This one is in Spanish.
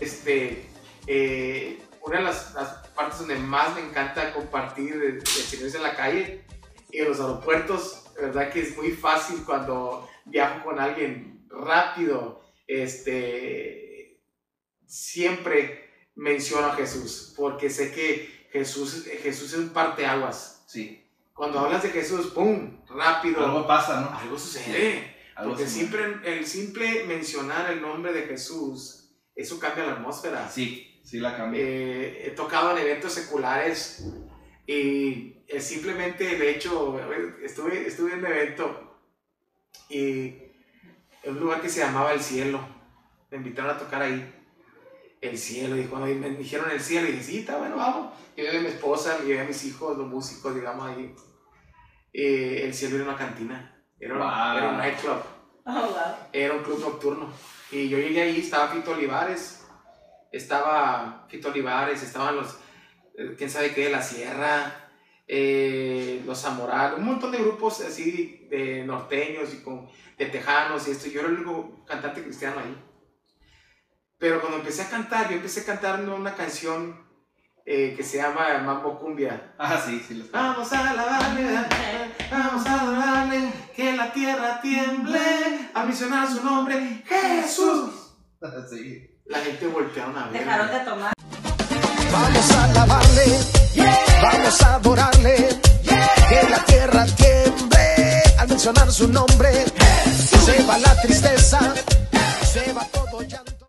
Este, eh, una de las, las partes donde más me encanta compartir el, es en la calle y en los aeropuertos, verdad que es muy fácil cuando viajo con alguien rápido, este, siempre menciono a Jesús, porque sé que Jesús, Jesús es un parteaguas. Sí. Cuando hablas de Jesús, ¡pum! Rápido. Algo pasa, ¿no? Algo sucede. Algo Porque siempre, el simple mencionar el nombre de Jesús, eso cambia la atmósfera. Sí, sí la cambia. Eh, he tocado en eventos seculares y eh, simplemente el hecho, estuve, estuve en un evento y en un lugar que se llamaba El Cielo, me invitaron a tocar ahí. El cielo, y cuando me dijeron el cielo, y dije, sí, está bueno, vamos. Yo llevé a mi esposa, llevé a mis hijos, los músicos, digamos, ahí. Eh, el cielo era una cantina, era, Wow. era un nightclub. Oh, wow. Era un club nocturno. Y yo llegué ahí, estaba Fito Olivares, estaba Fito Olivares, estaban los, eh, quién sabe qué, La Sierra, eh, los Zamoral, un montón de grupos así de norteños y con, de tejanos y esto. Yo era el único cantante cristiano ahí. Pero cuando empecé a cantar, yo empecé cantando una canción eh, que se llama Mambo Cumbia. Ah, sí, sí. Los... Vamos a a que la tierra tiemble, a misionar su nombre, Jesús. sí. La gente voltearon a ver. Dejaron de tomar. Vamos a alabarle, vamos a adorarle, que la tierra tiemble al mencionar su nombre. Se va la tristeza,